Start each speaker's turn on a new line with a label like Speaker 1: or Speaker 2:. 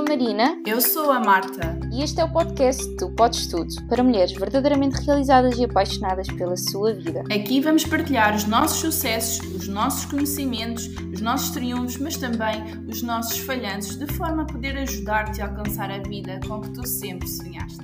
Speaker 1: sou a Marina.
Speaker 2: Eu sou a Marta.
Speaker 1: E este é o podcast do Podes Tudo, para mulheres verdadeiramente realizadas e apaixonadas pela sua vida.
Speaker 2: Aqui vamos partilhar os nossos sucessos, os nossos conhecimentos, os nossos triunfos, mas também os nossos falhanços, de forma a poder ajudar-te a alcançar a vida com que tu sempre sonhaste.